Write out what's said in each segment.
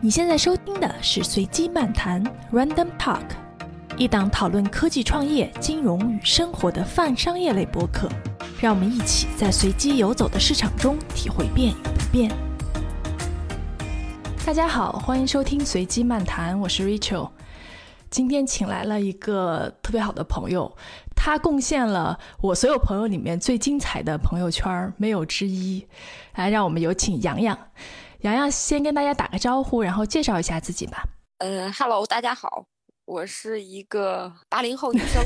你现在收听的是随机漫谈 （Random Talk），一档讨论科技创业、金融与生活的泛商业类播客。让我们一起在随机游走的市场中体会变与不变。大家好，欢迎收听随机漫谈，我是 Rachel。今天请来了一个特别好的朋友，他贡献了我所有朋友里面最精彩的朋友圈，没有之一。来，让我们有请洋洋。洋洋先跟大家打个招呼，然后介绍一下自己吧。呃哈喽，大家好，我是一个八零后女生。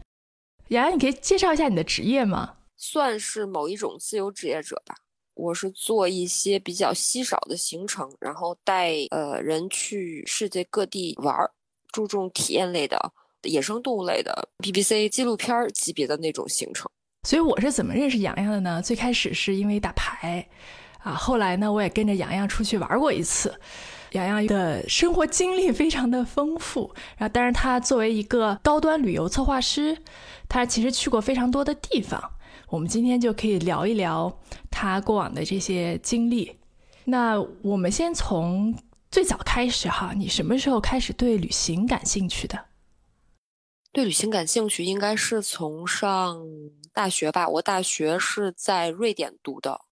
洋洋，你可以介绍一下你的职业吗？算是某一种自由职业者吧。我是做一些比较稀少的行程，然后带呃人去世界各地玩儿，注重体验类的、野生动物类的 BBC 纪录片级别的那种行程。所以我是怎么认识洋洋的呢？最开始是因为打牌。啊，后来呢，我也跟着洋洋出去玩过一次。洋洋的生活经历非常的丰富，然后，但是他作为一个高端旅游策划师，他其实去过非常多的地方。我们今天就可以聊一聊他过往的这些经历。那我们先从最早开始哈，你什么时候开始对旅行感兴趣的？对旅行感兴趣应该是从上大学吧。我大学是在瑞典读的。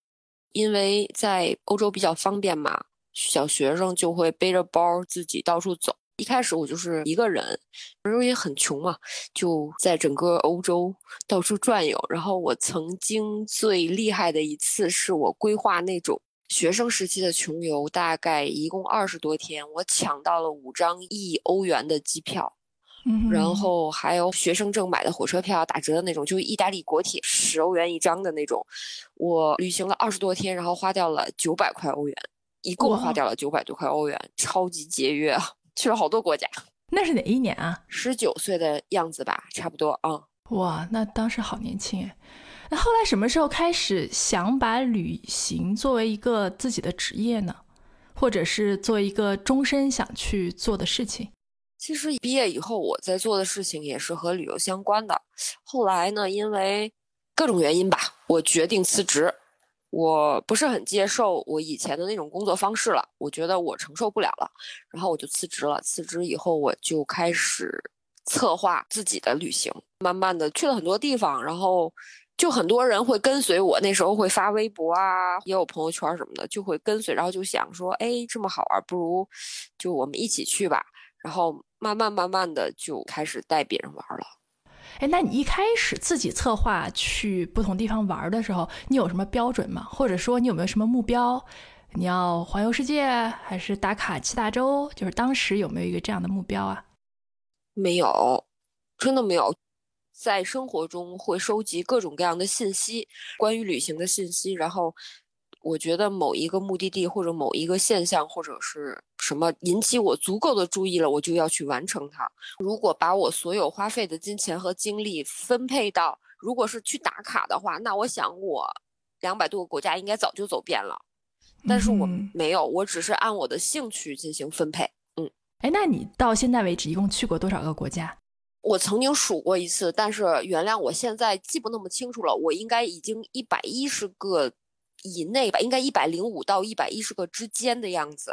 因为在欧洲比较方便嘛，小学生就会背着包自己到处走。一开始我就是一个人，那时候也很穷嘛，就在整个欧洲到处转悠。然后我曾经最厉害的一次是我规划那种学生时期的穷游，大概一共二十多天，我抢到了五张一欧元的机票。然后还有学生证买的火车票打折的那种，就意大利国铁十欧元一张的那种。我旅行了二十多天，然后花掉了九百块欧元，一共花掉了九百多块欧元，超级节约啊！去了好多国家。那是哪一年啊？十九岁的样子吧，差不多啊。哇，那当时好年轻哎。那后来什么时候开始想把旅行作为一个自己的职业呢？或者是做一个终身想去做的事情？其实毕业以后，我在做的事情也是和旅游相关的。后来呢，因为各种原因吧，我决定辞职。我不是很接受我以前的那种工作方式了，我觉得我承受不了了，然后我就辞职了。辞职以后，我就开始策划自己的旅行，慢慢的去了很多地方，然后就很多人会跟随我。那时候会发微博啊，也有朋友圈什么的，就会跟随，然后就想说，哎，这么好玩，不如就我们一起去吧。然后。慢慢慢慢的就开始带别人玩了，哎，那你一开始自己策划去不同地方玩的时候，你有什么标准吗？或者说你有没有什么目标？你要环游世界还是打卡七大洲？就是当时有没有一个这样的目标啊？没有，真的没有。在生活中会收集各种各样的信息，关于旅行的信息，然后。我觉得某一个目的地或者某一个现象或者是什么引起我足够的注意了，我就要去完成它。如果把我所有花费的金钱和精力分配到，如果是去打卡的话，那我想我两百多个国家应该早就走遍了。但是我没有，我只是按我的兴趣进行分配。嗯，哎，那你到现在为止一共去过多少个国家？我曾经数过一次，但是原谅我现在记不那么清楚了。我应该已经一百一十个。以内吧，应该一百零五到一百一十个之间的样子。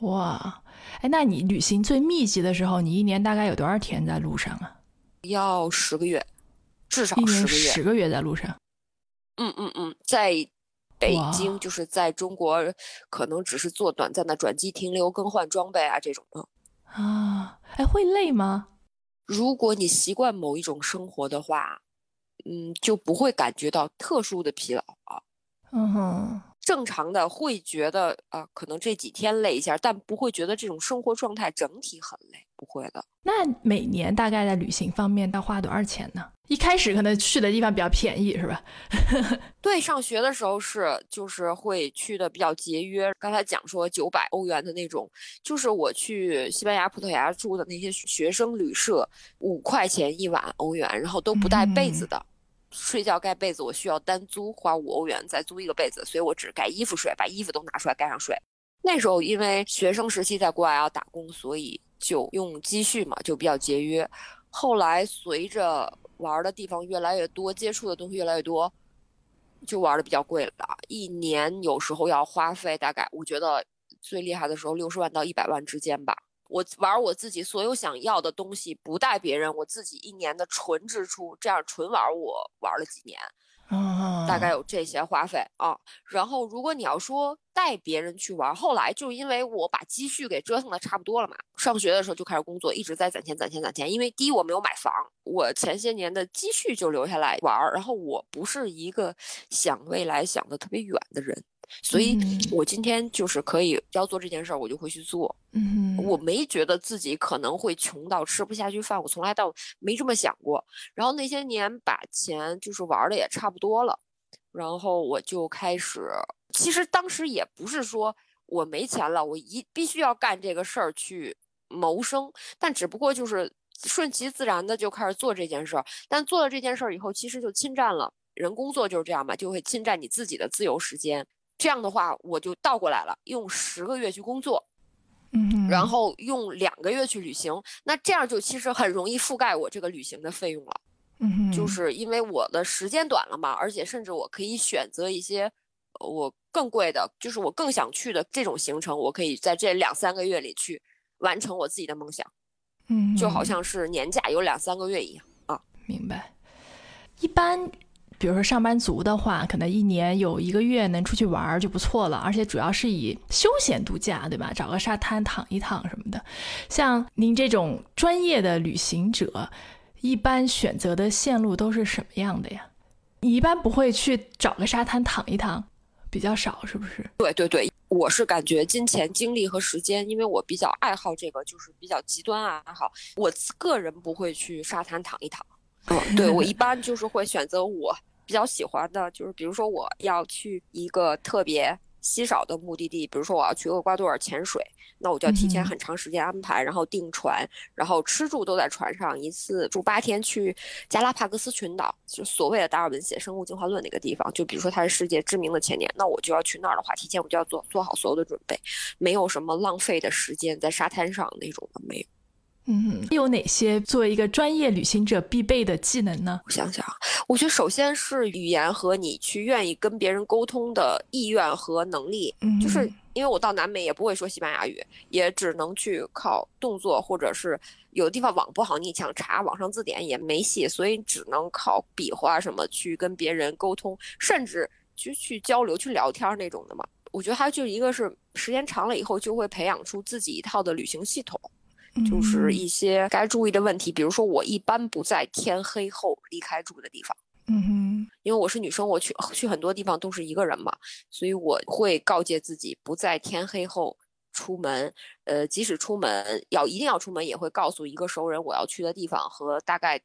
哇，哎，那你旅行最密集的时候，你一年大概有多少天在路上啊？要十个月，至少十个月。十个月在路上。嗯嗯嗯，在北京就是在中国，可能只是做短暂的转机停留、更换装备啊这种的。啊，哎，会累吗？如果你习惯某一种生活的话，嗯，就不会感觉到特殊的疲劳啊。嗯哼，正常的会觉得啊，可能这几天累一下，但不会觉得这种生活状态整体很累，不会的。那每年大概在旅行方面要花多少钱呢？一开始可能去的地方比较便宜，是吧？对，上学的时候是就是会去的比较节约。刚才讲说九百欧元的那种，就是我去西班牙、葡萄牙住的那些学生旅社，五块钱一晚欧元，然后都不带被子的。睡觉盖被子，我需要单租花五欧元再租一个被子，所以我只盖衣服睡，把衣服都拿出来盖上睡。那时候因为学生时期在国外要打工，所以就用积蓄嘛，就比较节约。后来随着玩的地方越来越多，接触的东西越来越多，就玩的比较贵了。一年有时候要花费大概，我觉得最厉害的时候六十万到一百万之间吧。我玩我自己所有想要的东西，不带别人，我自己一年的纯支出，这样纯玩我玩了几年。大概有这些花费啊，然后如果你要说带别人去玩，后来就因为我把积蓄给折腾的差不多了嘛，上学的时候就开始工作，一直在攒钱攒钱攒钱。因为第一我没有买房，我前些年的积蓄就留下来玩，然后我不是一个想未来想的特别远的人。所以，我今天就是可以要做这件事儿，我就会去做。嗯，我没觉得自己可能会穷到吃不下去饭，我从来到没这么想过。然后那些年把钱就是玩的也差不多了，然后我就开始，其实当时也不是说我没钱了，我一必须要干这个事儿去谋生，但只不过就是顺其自然的就开始做这件事儿。但做了这件事儿以后，其实就侵占了人工作就是这样嘛，就会侵占你自己的自由时间。这样的话，我就倒过来了，用十个月去工作，嗯，然后用两个月去旅行。那这样就其实很容易覆盖我这个旅行的费用了，嗯，就是因为我的时间短了嘛，而且甚至我可以选择一些我更贵的，就是我更想去的这种行程，我可以在这两三个月里去完成我自己的梦想，嗯，就好像是年假有两三个月一样啊。明白，一般。比如说上班族的话，可能一年有一个月能出去玩就不错了，而且主要是以休闲度假，对吧？找个沙滩躺一躺什么的。像您这种专业的旅行者，一般选择的线路都是什么样的呀？你一般不会去找个沙滩躺一躺，比较少，是不是？对对对，我是感觉金钱、精力和时间，因为我比较爱好这个，就是比较极端爱好。我个人不会去沙滩躺一躺。嗯，对我一 般就是会选择我比较喜欢的，就是比如说我要去一个特别稀少的目的地，比如说我要去厄瓜多尔潜水，那我就要提前很长时间安排，然后订船，然后吃住都在船上，一次住八天去加拉帕戈斯群岛，就所谓的达尔文写《生物进化论》那个地方，就比如说它是世界知名的前年，那我就要去那儿的话，提前我就要做做好所有的准备，没有什么浪费的时间在沙滩上那种的没有。嗯，有哪些作为一个专业旅行者必备的技能呢？我想想，我觉得首先是语言和你去愿意跟别人沟通的意愿和能力。嗯，就是因为我到南美也不会说西班牙语，也只能去靠动作，或者是有的地方网不好，你想查网上字典也没戏，所以只能靠比划什么去跟别人沟通，甚至就去交流、去聊天那种的嘛。我觉得还就一个是时间长了以后，就会培养出自己一套的旅行系统。就是一些该注意的问题，比如说我一般不在天黑后离开住的地方。嗯哼，因为我是女生，我去 去很多地方都是一个人嘛，所以我会告诫自己不在天黑后出门。呃，即使出门要一定要出门，也会告诉一个熟人我要去的地方和大概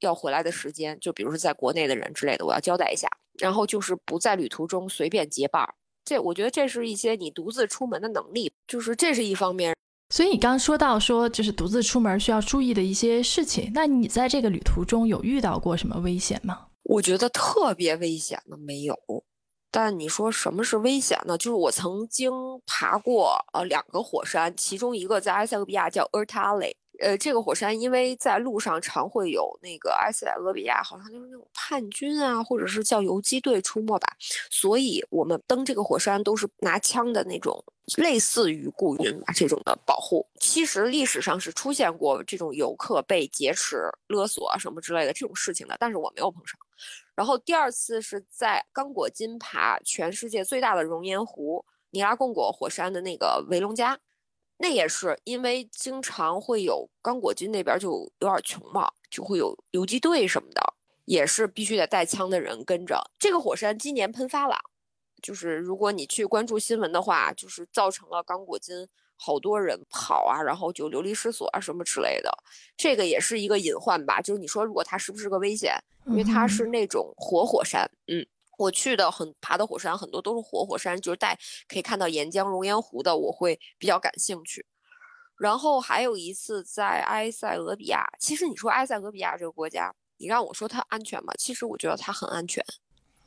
要回来的时间。就比如说在国内的人之类的，我要交代一下。然后就是不在旅途中随便结伴儿，这我觉得这是一些你独自出门的能力，就是这是一方面。所以你刚刚说到说，就是独自出门需要注意的一些事情。那你在这个旅途中有遇到过什么危险吗？我觉得特别危险的没有，但你说什么是危险呢？就是我曾经爬过呃两个火山，其中一个在埃塞俄比亚叫 Ertale。呃，这个火山因为在路上常会有那个埃塞俄比亚，好像就是那种叛军啊，或者是叫游击队出没吧，所以我们登这个火山都是拿枪的那种，类似于雇佣吧这种的保护。其实历史上是出现过这种游客被劫持、勒索啊什么之类的这种事情的，但是我没有碰上。然后第二次是在刚果金爬全世界最大的熔岩湖尼拉贡果火山的那个维隆加。那也是因为经常会有刚果金那边就有点穷嘛，就会有游击队什么的，也是必须得带枪的人跟着。这个火山今年喷发了，就是如果你去关注新闻的话，就是造成了刚果金好多人跑啊，然后就流离失所啊什么之类的。这个也是一个隐患吧，就是你说如果它是不是个危险？因为它是那种活火山，嗯。我去的很爬的火山很多都是活火山，就是带可以看到岩浆、熔岩湖的，我会比较感兴趣。然后还有一次在埃塞俄比亚，其实你说埃塞俄比亚这个国家，你让我说它安全吗？其实我觉得它很安全。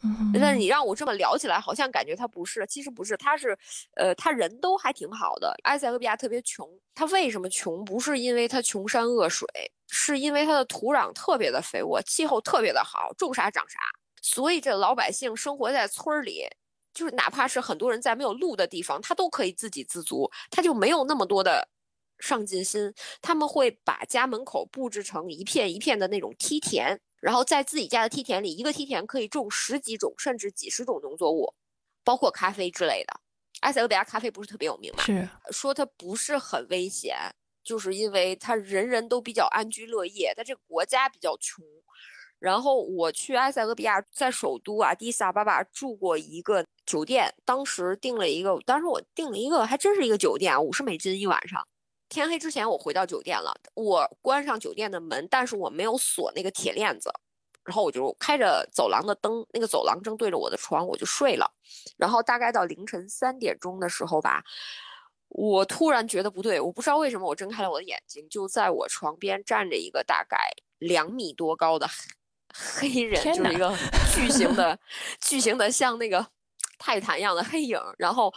嗯，但是你让我这么聊起来，好像感觉它不是。其实不是，它是，呃，他人都还挺好的。埃塞俄比亚特别穷，它为什么穷？不是因为它穷山恶水，是因为它的土壤特别的肥沃，气候特别的好，种啥长啥。所以这老百姓生活在村里，就是哪怕是很多人在没有路的地方，他都可以自给自足，他就没有那么多的上进心。他们会把家门口布置成一片一片的那种梯田，然后在自己家的梯田里，一个梯田可以种十几种甚至几十种农作物，包括咖啡之类的。埃塞俄比亚咖啡不是特别有名吗？是说它不是很危险，就是因为它人人都比较安居乐业，但这个国家比较穷。然后我去埃塞俄比亚，在首都啊迪萨巴巴住过一个酒店，当时订了一个，当时我订了一个，还真是一个酒店，五十美金一晚上。天黑之前我回到酒店了，我关上酒店的门，但是我没有锁那个铁链子，然后我就开着走廊的灯，那个走廊正对着我的床，我就睡了。然后大概到凌晨三点钟的时候吧，我突然觉得不对，我不知道为什么，我睁开了我的眼睛，就在我床边站着一个大概两米多高的。黑人就是一个 巨型的、巨型的像那个泰坦一样的黑影。然后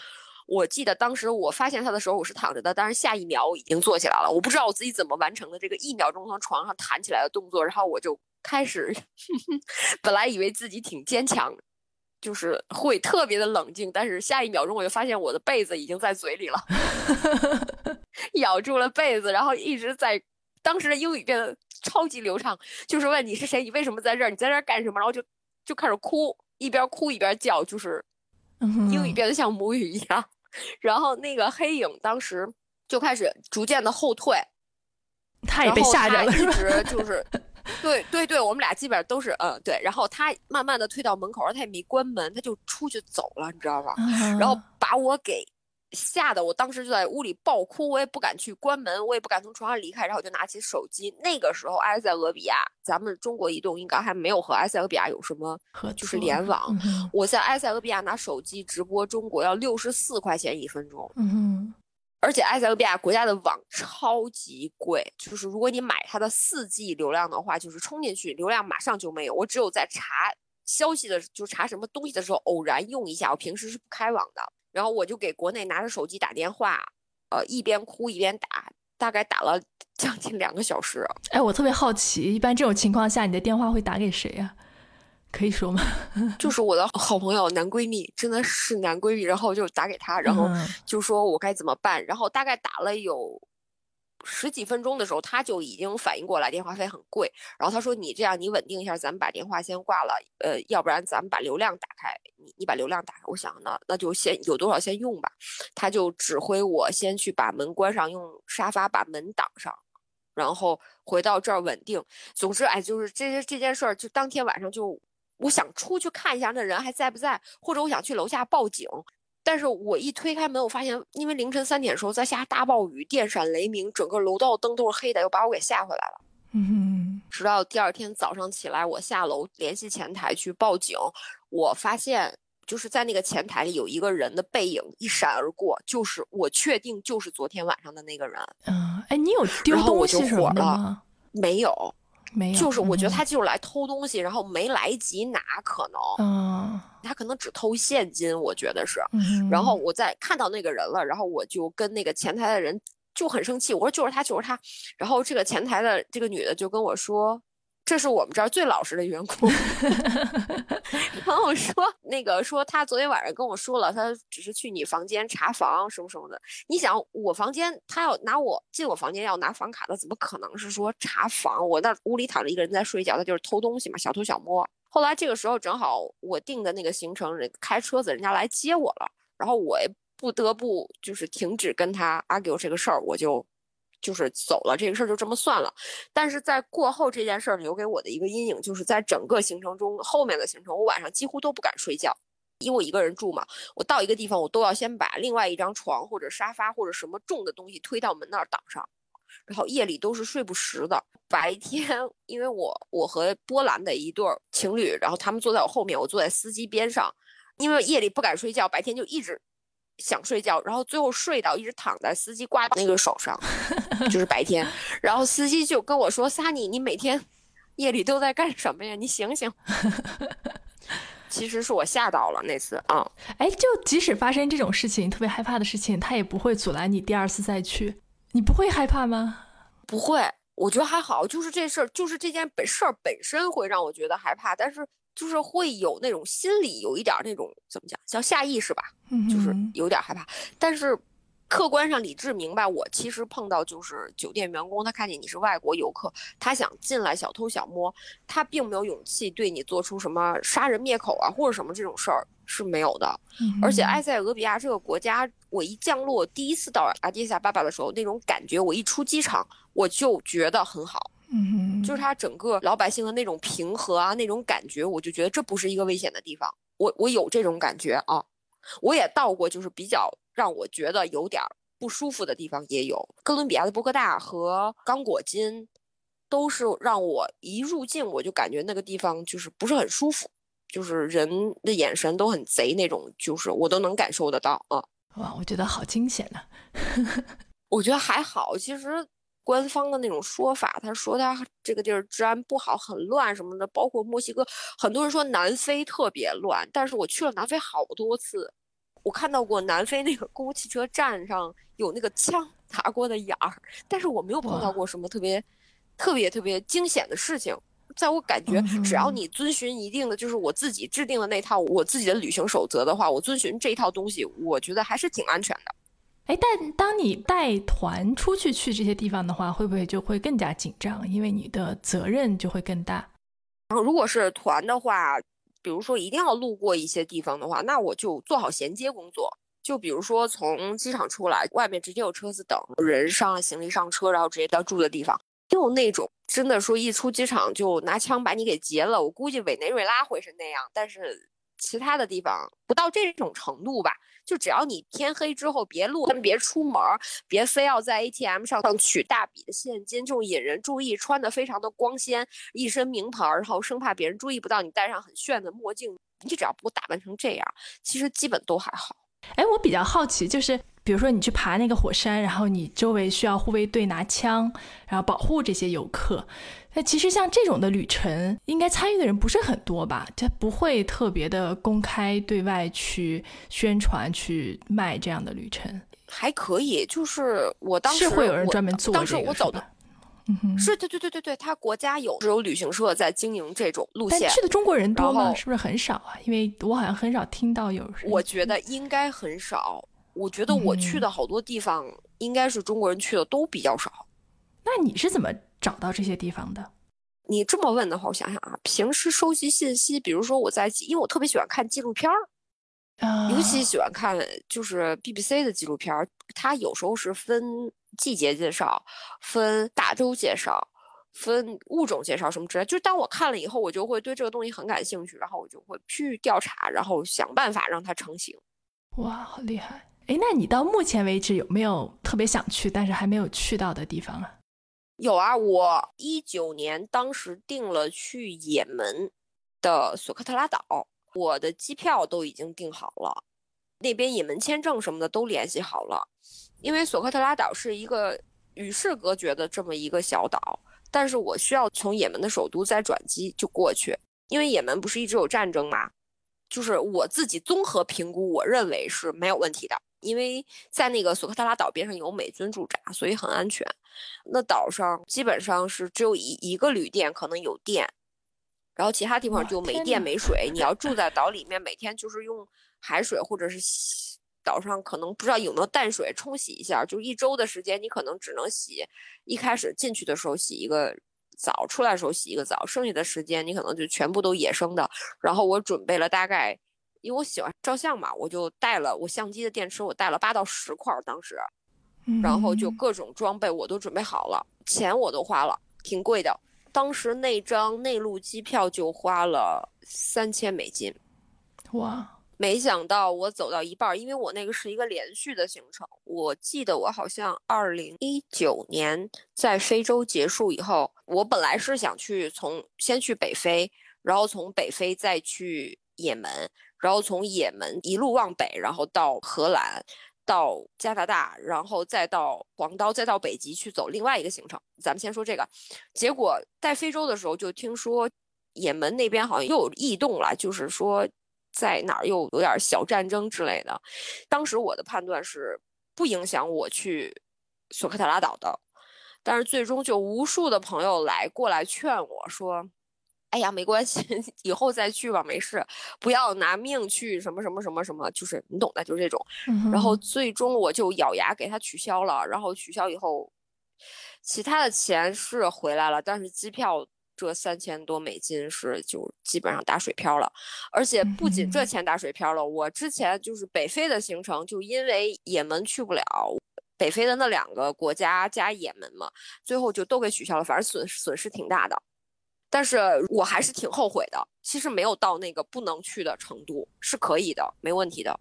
我记得当时我发现他的时候，我是躺着的，但是下一秒我已经坐起来了。我不知道我自己怎么完成的这个一秒钟从床上弹起来的动作。然后我就开始，本来以为自己挺坚强，就是会特别的冷静，但是下一秒钟我就发现我的被子已经在嘴里了，咬住了被子，然后一直在。当时的英语变得超级流畅，就是问你是谁，你为什么在这儿，你在这儿干什么，然后就就开始哭，一边哭一边叫，就是英语变得像母语一样。然后那个黑影当时就开始逐渐的后退，他也被吓着了，一直就 是，对对对，我们俩基本上都是嗯对。然后他慢慢的退到门口，他也没关门，他就出去走了，你知道吧？然后把我给。吓得我当时就在屋里爆哭，我也不敢去关门，我也不敢从床上离开，然后我就拿起手机。那个时候埃塞俄比亚，咱们中国移动应该还没有和埃塞俄比亚有什么就是联网。我在埃塞俄比亚拿手机直播中国要六十四块钱一分钟，嗯而且埃塞俄比亚国家的网超级贵，就是如果你买它的四 G 流量的话，就是充进去流量马上就没有。我只有在查消息的就查什么东西的时候偶然用一下，我平时是不开网的。然后我就给国内拿着手机打电话，呃，一边哭一边打，大概打了 将近两个小时。哎，我特别好奇，一般这种情况下，你的电话会打给谁呀？可以说吗？就是我的好朋友、男闺蜜，真的是男闺蜜。然后就打给他，然后就说我该怎么办。然后大概打了有。十几分钟的时候，他就已经反应过来电话费很贵，然后他说：“你这样，你稳定一下，咱们把电话先挂了，呃，要不然咱们把流量打开，你你把流量打开。”我想呢那就先有多少先用吧。他就指挥我先去把门关上，用沙发把门挡上，然后回到这儿稳定。总之，哎，就是这些这件事儿，就当天晚上就我想出去看一下那人还在不在，或者我想去楼下报警。但是我一推开门，我发现因为凌晨三点的时候在下大暴雨，电闪雷鸣，整个楼道灯都是黑的，又把我给吓回来了。嗯，直到第二天早上起来，我下楼联系前台去报警，我发现就是在那个前台里有一个人的背影一闪而过，就是我确定就是昨天晚上的那个人。嗯，哎，你有丢东西什么的吗？没有。没有，就是我觉得他就是来偷东西，然后没来及拿，可能，嗯，他可能只偷现金，我觉得是。然后我在看到那个人了，然后我就跟那个前台的人就很生气，我说就是他，就是他。然后这个前台的这个女的就跟我说。这是我们这儿最老实的员工。然后说那个说他昨天晚上跟我说了，他只是去你房间查房什么什么的。你想我房间，他要拿我进我房间要拿房卡的，怎么可能是说查房？我那屋里躺着一个人在睡觉，他就是偷东西嘛，小偷小摸。后来这个时候正好我定的那个行程，人开车子人家来接我了，然后我不得不就是停止跟他 argue 这个事儿，我就。就是走了，这个事儿就这么算了。但是在过后这件事儿留给我的一个阴影，就是在整个行程中，后面的行程我晚上几乎都不敢睡觉，因为我一个人住嘛。我到一个地方，我都要先把另外一张床或者沙发或者什么重的东西推到门那儿挡上，然后夜里都是睡不实的。白天，因为我我和波兰的一对情侣，然后他们坐在我后面，我坐在司机边上，因为夜里不敢睡觉，白天就一直。想睡觉，然后最后睡到一直躺在司机挂那个手上，就是白天。然后司机就跟我说：“萨尼，你每天夜里都在干什么呀？你醒醒。”其实是我吓到了那次啊。哎，就即使发生这种事情，特别害怕的事情，他也不会阻拦你第二次再去。你不会害怕吗？不会，我觉得还好。就是这事儿，就是这件本事儿本身会让我觉得害怕，但是就是会有那种心理有一点那种怎么讲，叫下意识吧，就是有点害怕。但是客观上理智明白，我其实碰到就是酒店员工，他看见你是外国游客，他想进来小偷小摸，他并没有勇气对你做出什么杀人灭口啊或者什么这种事儿是没有的。而且埃塞俄比亚这个国家，我一降落第一次到阿迪萨巴巴的时候，那种感觉，我一出机场我就觉得很好。嗯，就是他整个老百姓的那种平和啊，那种感觉，我就觉得这不是一个危险的地方。我我有这种感觉啊，我也到过，就是比较让我觉得有点不舒服的地方也有。哥伦比亚的波哥大和刚果金，都是让我一入境我就感觉那个地方就是不是很舒服，就是人的眼神都很贼那种，就是我都能感受得到啊。哇，我觉得好惊险呐！我觉得还好，其实。官方的那种说法，他说他这个地儿治安不好，很乱什么的，包括墨西哥，很多人说南非特别乱，但是我去了南非好多次，我看到过南非那个公共汽车站上有那个枪打过的眼儿，但是我没有碰到过什么特别特别特别惊险的事情。在我感觉，只要你遵循一定的，就是我自己制定的那套我自己的旅行守则的话，我遵循这一套东西，我觉得还是挺安全的。哎，但当你带团出去去这些地方的话，会不会就会更加紧张？因为你的责任就会更大。然后，如果是团的话，比如说一定要路过一些地方的话，那我就做好衔接工作。就比如说从机场出来，外面直接有车子等人上了行李上车，然后直接到住的地方。就那种真的说一出机场就拿枪把你给劫了，我估计委内瑞拉会是那样，但是其他的地方不到这种程度吧。就只要你天黑之后别路，别出门，别非要在 ATM 上取大笔的现金，就引人注意，穿的非常的光鲜，一身名牌，然后生怕别人注意不到你戴上很炫的墨镜，你只要不打扮成这样，其实基本都还好。哎，我比较好奇，就是比如说你去爬那个火山，然后你周围需要护卫队拿枪，然后保护这些游客。那其实像这种的旅程，应该参与的人不是很多吧？他不会特别的公开对外去宣传、去卖这样的旅程。还可以，就是我当时是会有人专门做当时我走的，嗯哼，是对对对对对，他国家有只有旅行社在经营这种路线。去的中国人多吗？是不是很少啊？因为我好像很少听到有。我觉得应该很少。我觉得我去的好多地方，应该是中国人去的都比较少。那你是怎么？找到这些地方的，你这么问的话，我想想啊，平时收集信息，比如说我在，因为我特别喜欢看纪录片儿，啊，尤其喜欢看就是 BBC 的纪录片儿，它有时候是分季节介绍、分大洲介绍、分物种介绍什么之类。就当我看了以后，我就会对这个东西很感兴趣，然后我就会去调查，然后想办法让它成型。哇，好厉害！哎，那你到目前为止有没有特别想去但是还没有去到的地方啊？有啊，我一九年当时订了去也门的索科特拉岛，我的机票都已经订好了，那边也门签证什么的都联系好了。因为索科特拉岛是一个与世隔绝的这么一个小岛，但是我需要从也门的首都再转机就过去，因为也门不是一直有战争嘛，就是我自己综合评估，我认为是没有问题的。因为在那个索科特拉岛边上有美军驻扎，所以很安全。那岛上基本上是只有一一个旅店可能有电，然后其他地方就没电没水。你要住在岛里面，每天就是用海水或者是岛上可能不知道有没有淡水冲洗一下，就一周的时间你可能只能洗。一开始进去的时候洗一个澡，出来的时候洗一个澡，剩下的时间你可能就全部都野生的。然后我准备了大概。因为我喜欢照相嘛，我就带了我相机的电池，我带了八到十块当时，然后就各种装备我都准备好了，钱我都花了，挺贵的。当时那张内陆机票就花了三千美金，哇！没想到我走到一半，因为我那个是一个连续的行程，我记得我好像二零一九年在非洲结束以后，我本来是想去从先去北非，然后从北非再去也门。然后从也门一路往北，然后到荷兰，到加拿大，然后再到黄刀，再到北极去走另外一个行程。咱们先说这个，结果在非洲的时候就听说也门那边好像又有异动了，就是说在哪儿又有点小战争之类的。当时我的判断是不影响我去索科特拉岛的，但是最终就无数的朋友来过来劝我说。哎呀，没关系，以后再去吧，没事，不要拿命去什么什么什么什么，就是你懂的，就是这种。然后最终我就咬牙给他取消了，然后取消以后，其他的钱是回来了，但是机票这三千多美金是就基本上打水漂了。而且不仅这钱打水漂了，我之前就是北非的行程，就因为也门去不了，北非的那两个国家加也门嘛，最后就都给取消了，反正损损失挺大的。但是我还是挺后悔的。其实没有到那个不能去的程度，是可以的，没问题的。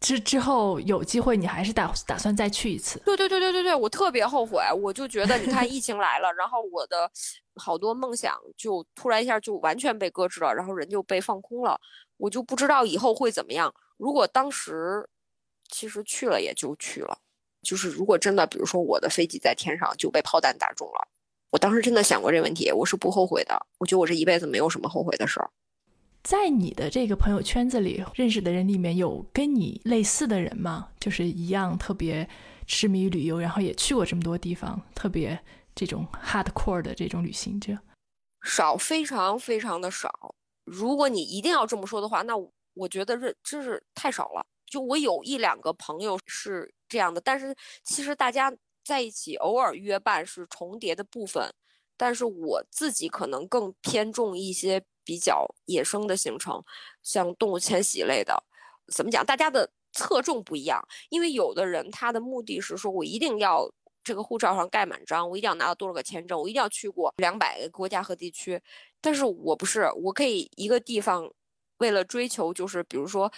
之之后有机会，你还是打打算再去一次？对对对对对对，我特别后悔。我就觉得，你看疫情来了，然后我的好多梦想就突然一下就完全被搁置了，然后人就被放空了。我就不知道以后会怎么样。如果当时其实去了，也就去了。就是如果真的，比如说我的飞机在天上就被炮弹打中了。我当时真的想过这问题，我是不后悔的。我觉得我这一辈子没有什么后悔的事儿。在你的这个朋友圈子里认识的人里面有跟你类似的人吗？就是一样特别痴迷旅游，然后也去过这么多地方，特别这种 hardcore 的这种旅行者，少，非常非常的少。如果你一定要这么说的话，那我觉得这真是太少了。就我有一两个朋友是这样的，但是其实大家。在一起偶尔约伴是重叠的部分，但是我自己可能更偏重一些比较野生的行程，像动物迁徙类的。怎么讲？大家的侧重不一样，因为有的人他的目的是说我一定要这个护照上盖满章，我一定要拿到多少个签证，我一定要去过两百个国家和地区。但是我不是，我可以一个地方为了追求，就是比如说。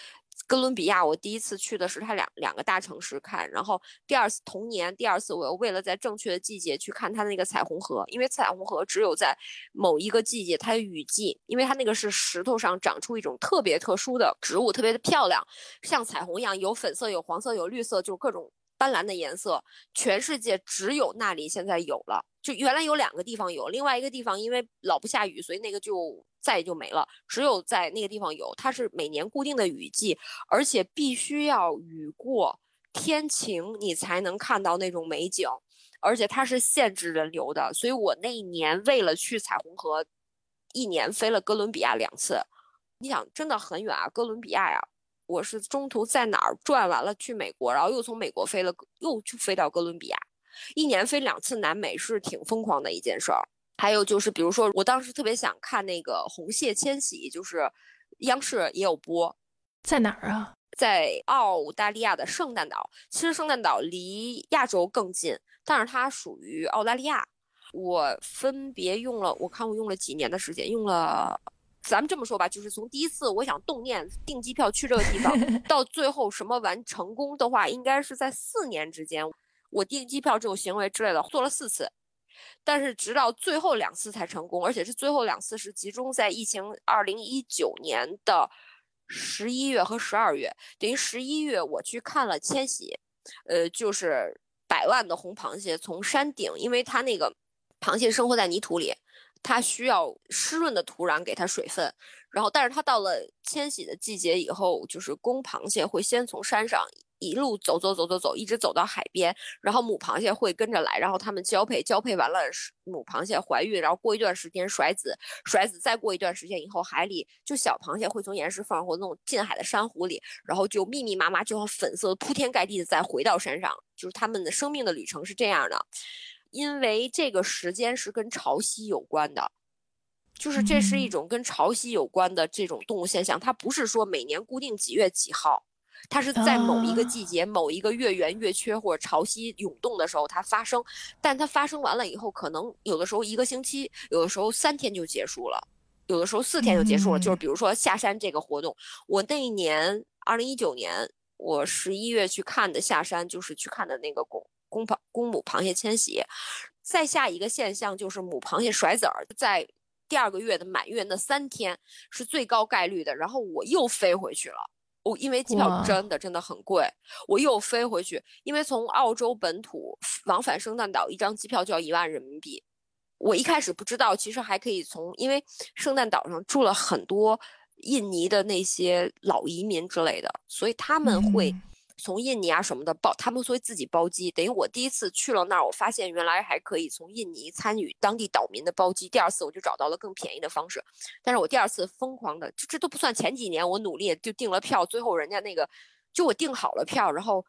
哥伦比亚，我第一次去的是它两两个大城市看，然后第二次同年第二次我又为了在正确的季节去看它那个彩虹河，因为彩虹河只有在某一个季节，它雨季，因为它那个是石头上长出一种特别特殊的植物，特别的漂亮，像彩虹一样，有粉色、有黄色、有绿色，就是各种斑斓的颜色，全世界只有那里现在有了，就原来有两个地方有，另外一个地方因为老不下雨，所以那个就。再也就没了，只有在那个地方有，它是每年固定的雨季，而且必须要雨过天晴，你才能看到那种美景，而且它是限制人流的，所以我那一年为了去彩虹河，一年飞了哥伦比亚两次，你想真的很远啊，哥伦比亚呀，我是中途在哪儿转完了去美国，然后又从美国飞了，又去飞到哥伦比亚，一年飞两次南美是挺疯狂的一件事儿。还有就是，比如说，我当时特别想看那个红蟹迁徙，就是央视也有播，在哪儿啊？在澳大利亚的圣诞岛。其实圣诞岛离亚洲更近，但是它属于澳大利亚。我分别用了，我看我用了几年的时间，用了，咱们这么说吧，就是从第一次我想动念订机票去这个地方，到最后什么完成功的话，应该是在四年之间，我订机票这种行为之类的做了四次。但是直到最后两次才成功，而且是最后两次是集中在疫情二零一九年的十一月和十二月，等于十一月我去看了迁徙，呃，就是百万的红螃蟹从山顶，因为它那个螃蟹生活在泥土里，它需要湿润的土壤给它水分，然后但是它到了迁徙的季节以后，就是公螃蟹会先从山上。一路走走走走走，一直走到海边，然后母螃蟹会跟着来，然后它们交配，交配完了，母螃蟹怀孕，然后过一段时间甩子，甩子再过一段时间以后，海里就小螃蟹会从岩石缝或那种近海的珊瑚里，然后就密密麻麻，就像粉色铺天盖地的再回到山上，就是它们的生命的旅程是这样的，因为这个时间是跟潮汐有关的，就是这是一种跟潮汐有关的这种动物现象，它不是说每年固定几月几号。它是在某一个季节、某一个月圆月缺或者潮汐涌动的时候它发生，但它发生完了以后，可能有的时候一个星期，有的时候三天就结束了，有的时候四天就结束了。就是比如说下山这个活动，我那一年二零一九年，我十一月去看的下山，就是去看的那个公公螃公母螃蟹迁徙。再下一个现象就是母螃蟹甩籽儿，在第二个月的满月那三天是最高概率的，然后我又飞回去了。我因为机票真的真的很贵，我又飞回去，因为从澳洲本土往返圣诞岛一张机票就要一万人民币。我一开始不知道，其实还可以从，因为圣诞岛上住了很多印尼的那些老移民之类的，所以他们会从印尼啊什么的包，他们会自己包机。等于我第一次去了那儿，我发现原来还可以从印尼参与当地岛民的包机。第二次我就找到了更便宜的方式，但是我第二次疯狂的，这这都不算前几年我努力就订了票，最后人家那个就我订好了票，然后。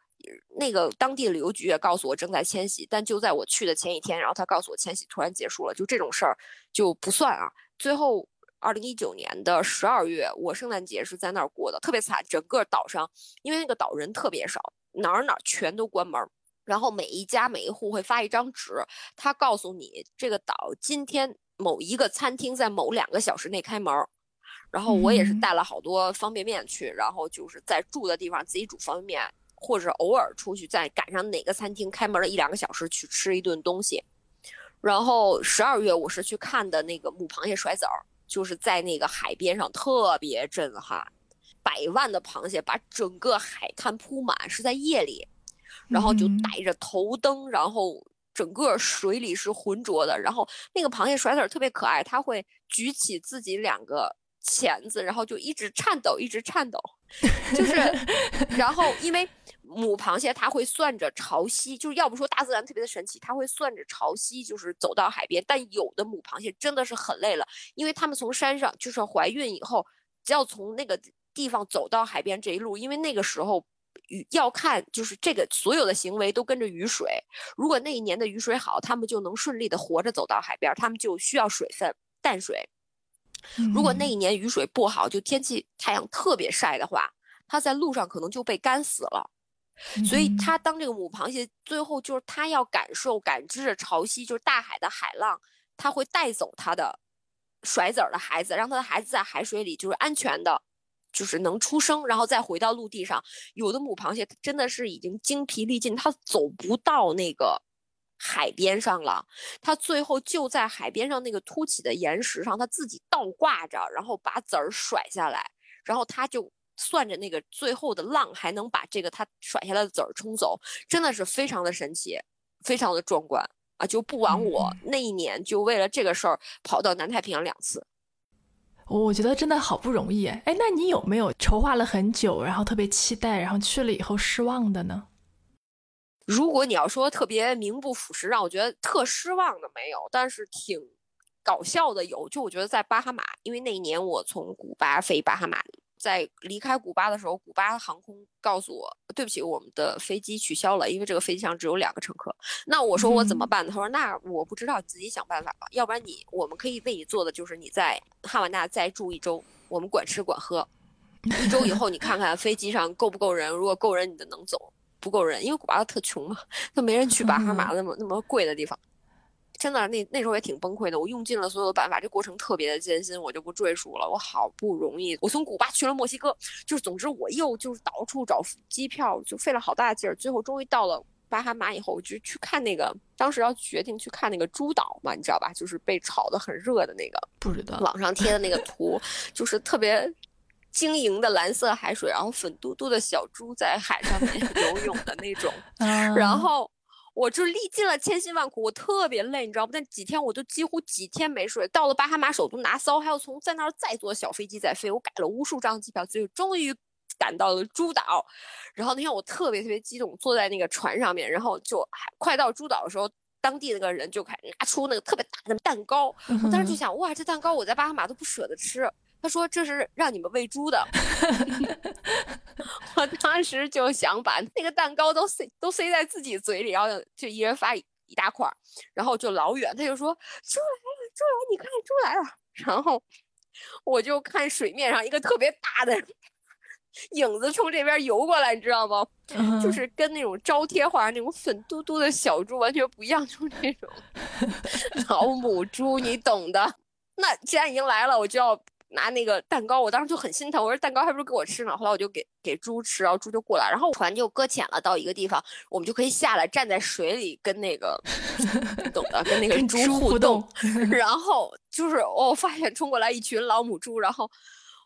那个当地旅游局也告诉我正在迁徙，但就在我去的前一天，然后他告诉我迁徙突然结束了，就这种事儿就不算啊。最后，二零一九年的十二月，我圣诞节是在那儿过的，特别惨。整个岛上，因为那个岛人特别少，哪儿哪儿全都关门，然后每一家每一户会发一张纸，他告诉你这个岛今天某一个餐厅在某两个小时内开门。然后我也是带了好多方便面去，然后就是在住的地方自己煮方便面。或者偶尔出去，再赶上哪个餐厅开门了一两个小时去吃一顿东西。然后十二月我是去看的那个母螃蟹甩籽儿，就是在那个海边上特别震撼，百万的螃蟹把整个海滩铺满，是在夜里，然后就带着头灯，然后整个水里是浑浊的。然后那个螃蟹甩籽儿特别可爱，它会举起自己两个钳子，然后就一直颤抖，一直颤抖，就是，然后因为。母螃蟹它会算着潮汐，就是要不说大自然特别的神奇，它会算着潮汐，就是走到海边。但有的母螃蟹真的是很累了，因为它们从山上就是怀孕以后，要从那个地方走到海边这一路，因为那个时候雨要看，就是这个所有的行为都跟着雨水。如果那一年的雨水好，它们就能顺利的活着走到海边，它们就需要水分淡水。如果那一年雨水不好，就天气太阳特别晒的话，它在路上可能就被干死了。所以，它当这个母螃蟹最后就是它要感受、感知着潮汐，就是大海的海浪，它会带走它的甩籽儿的孩子，让它的孩子在海水里就是安全的，就是能出生，然后再回到陆地上。有的母螃蟹真的是已经精疲力尽，它走不到那个海边上了，它最后就在海边上那个凸起的岩石上，它自己倒挂着，然后把籽儿甩下来，然后它就。算着那个最后的浪，还能把这个他甩下来的籽儿冲走，真的是非常的神奇，非常的壮观啊！就不枉我那一年就为了这个事儿跑到南太平洋两次。我觉得真的好不容易哎，那你有没有筹划了很久，然后特别期待，然后去了以后失望的呢？如果你要说特别名不副实，让我觉得特失望的没有，但是挺搞笑的有。就我觉得在巴哈马，因为那一年我从古巴飞巴哈马。在离开古巴的时候，古巴航空告诉我：“对不起，我们的飞机取消了，因为这个飞机上只有两个乘客。”那我说我怎么办？他说：“那我不知道，自己想办法吧。要不然你，我们可以为你做的就是你在哈瓦那再住一周，我们管吃管喝。一周以后你看看飞机上够不够人，如果够人，你就能走；不够人，因为古巴特穷嘛，他没人去巴哈马 那么那么贵的地方。”真的，那那时候也挺崩溃的。我用尽了所有的办法，这过程特别的艰辛，我就不赘述了。我好不容易，我从古巴去了墨西哥，就是总之我又就是到处找机票，就费了好大劲儿。最后终于到了巴哈马以后，我就去看那个，当时要决定去看那个猪岛嘛，你知道吧？就是被炒得很热的那个，不知道网上贴的那个图，就是特别晶莹的蓝色海水，然后粉嘟嘟的小猪在海上面 游泳的那种，然后。我就历尽了千辛万苦，我特别累，你知道不？那几天我就几乎几天没睡。到了巴哈马首都拿骚，还要从在那儿再坐小飞机再飞。我改了无数张机票，最后终于赶到了珠岛。然后那天我特别特别激动，坐在那个船上面，然后就快到珠岛的时候，当地那个人就开始拿出那个特别大的蛋糕。我当时就想，哇，这蛋糕我在巴哈马都不舍得吃。他说：“这是让你们喂猪的。”我当时就想把那个蛋糕都塞都塞在自己嘴里，然后就一人发一大块，然后就老远他就说：“猪来了，猪来，你看猪来了。”然后我就看水面上一个特别大的影子从这边游过来，你知道吗？就是跟那种招贴画那种粉嘟嘟的小猪完全不一样，就是那种 老母猪，你懂的。那既然已经来了，我就要。拿那个蛋糕，我当时就很心疼。我说蛋糕还不如给我吃呢。后来我就给给猪吃，然后猪就过来，然后船就搁浅了，到一个地方，我们就可以下来，站在水里跟那个 懂的，跟那个猪互动。然后就是我发现冲过来一群老母猪，然后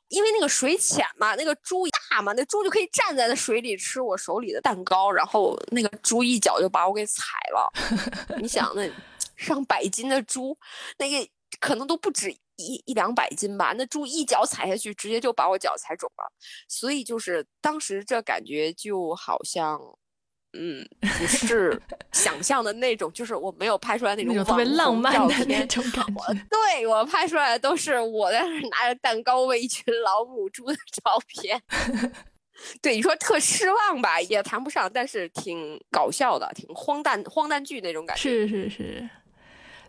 因为那个水浅嘛，那个猪大嘛，那猪就可以站在那水里吃我手里的蛋糕，然后那个猪一脚就把我给踩了。你想那上百斤的猪，那个。可能都不止一一两百斤吧。那猪一脚踩下去，直接就把我脚踩肿了。所以就是当时这感觉就好像，嗯，不是 想象的那种，就是我没有拍出来那种特别浪漫的那种感觉。对我拍出来的都是我在那拿着蛋糕喂一群老母猪的照片。对你说特失望吧，也谈不上，但是挺搞笑的，挺荒诞荒诞剧那种感觉。是是是，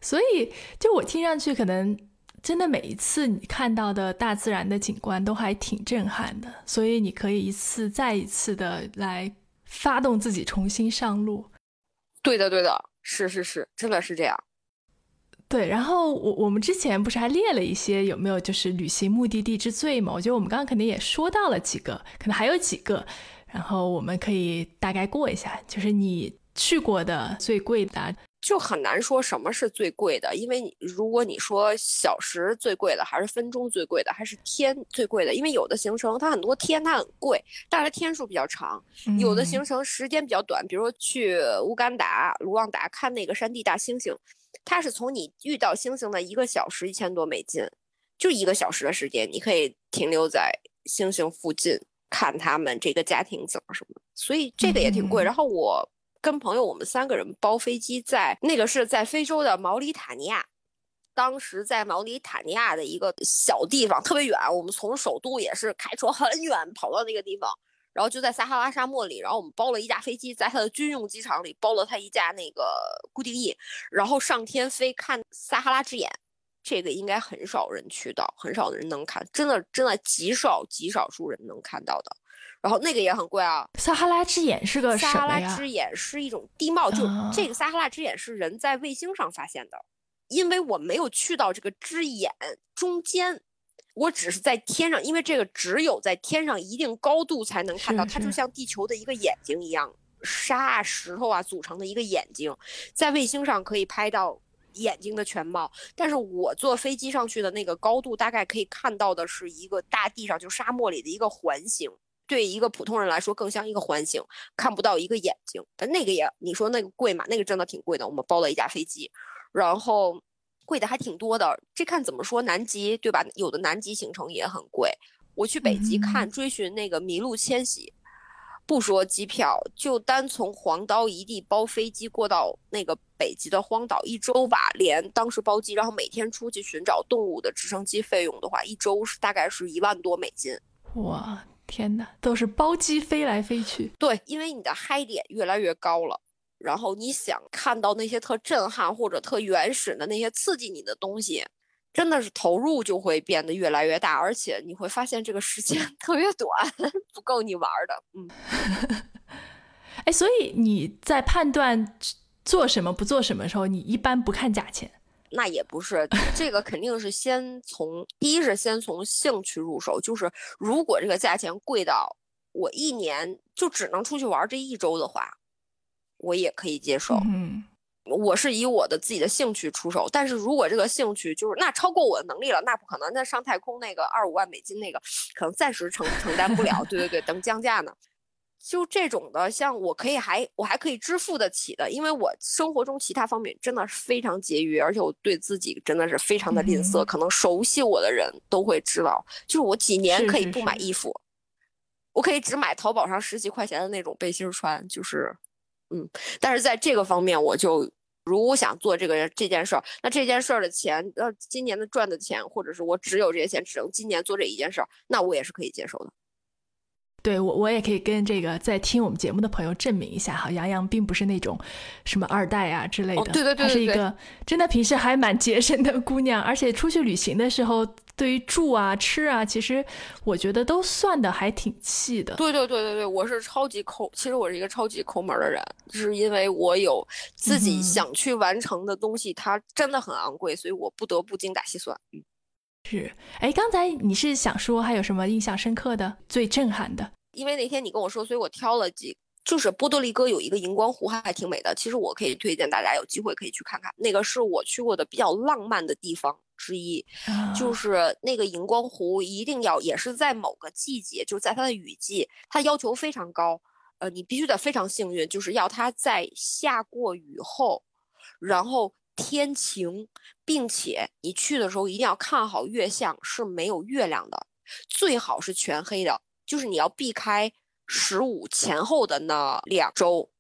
所以就我听上去，可能真的每一次你看到的大自然的景观都还挺震撼的，所以你可以一次再一次的来发动自己重新上路。对的对的，是是是，真的是这样。对，然后我我们之前不是还列了一些有没有就是旅行目的地之最嘛？我觉得我们刚刚肯定也说到了几个，可能还有几个，然后我们可以大概过一下，就是你去过的最贵的，就很难说什么是最贵的，因为你如果你说小时最贵的，还是分钟最贵的，还是天最贵的？因为有的行程它很多天它很贵，但是天数比较长；有的行程时间比较短，比如说去乌干达卢旺达看那个山地大猩猩。它是从你遇到猩猩的一个小时一千多美金，就一个小时的时间，你可以停留在猩猩附近看他们这个家庭怎么什么，所以这个也挺贵。然后我跟朋友我们三个人包飞机，在那个是在非洲的毛里塔尼亚，当时在毛里塔尼亚的一个小地方，特别远，我们从首都也是开车很远跑到那个地方。然后就在撒哈拉沙漠里，然后我们包了一架飞机，在他的军用机场里包了他一架那个固定翼，然后上天飞看撒哈拉之眼，这个应该很少人去到，很少的人能看，真的真的极少极少数人能看到的。然后那个也很贵啊。撒哈拉之眼是个撒哈拉之眼是一种地貌，就这个撒哈拉之眼是人在卫星上发现的，因为我没有去到这个之眼中间。我只是在天上，因为这个只有在天上一定高度才能看到，它就像地球的一个眼睛一样，沙啊、石头啊组成的一个眼睛，在卫星上可以拍到眼睛的全貌。但是我坐飞机上去的那个高度，大概可以看到的是一个大地上就沙漠里的一个环形，对一个普通人来说更像一个环形，看不到一个眼睛。但那个也，你说那个贵吗？那个真的挺贵的，我们包了一架飞机，然后。贵的还挺多的，这看怎么说。南极对吧？有的南极行程也很贵。我去北极看追寻那个麋鹿迁徙，不说机票，就单从黄刀一地包飞机过到那个北极的荒岛一周吧，连当时包机，然后每天出去寻找动物的直升机费用的话，一周是大概是一万多美金。哇，天哪，都是包机飞来飞去。对，因为你的嗨点越来越高了。然后你想看到那些特震撼或者特原始的那些刺激你的东西，真的是投入就会变得越来越大，而且你会发现这个时间 特别短，不够你玩的。嗯，哎，所以你在判断做什么不做什么的时候，你一般不看价钱？那也不是，这个肯定是先从第一是先从兴趣入手，就是如果这个价钱贵到我一年就只能出去玩这一周的话。我也可以接受，嗯，我是以我的自己的兴趣出手，但是如果这个兴趣就是那超过我的能力了，那不可能。那上太空那个二五万美金那个，可能暂时承承担不了。对对对，等降价呢。就这种的，像我可以还我还可以支付得起的，因为我生活中其他方面真的是非常节约，而且我对自己真的是非常的吝啬。可能熟悉我的人都会知道，就是我几年可以不买衣服，我可以只买淘宝上十几块钱的那种背心穿，就是。嗯，但是在这个方面，我就如果想做这个这件事儿，那这件事儿的钱，呃，今年的赚的钱，或者是我只有这些钱，只能今年做这一件事儿，那我也是可以接受的。对我，我也可以跟这个在听我们节目的朋友证明一下哈，杨洋并不是那种什么二代啊之类的，对对对，她是一个真的平时还蛮节省的姑娘，而且出去旅行的时候，对于住啊、吃啊，其实我觉得都算的还挺细的。对对对对对，我是超级抠，其实我是一个超级抠门的人，是因为我有自己想去完成的东西，它真的很昂贵，所以我不得不精打细算。嗯。是，哎，刚才你是想说还有什么印象深刻的、最震撼的？因为那天你跟我说，所以我挑了几，就是波多黎各有一个荧光湖，还还挺美的。其实我可以推荐大家有机会可以去看看，那个是我去过的比较浪漫的地方之一。就是那个荧光湖一定要也是在某个季节，就是在它的雨季，它要求非常高。呃，你必须得非常幸运，就是要它在下过雨后，然后。天晴，并且你去的时候一定要看好月相是没有月亮的，最好是全黑的，就是你要避开十五前后的那两周，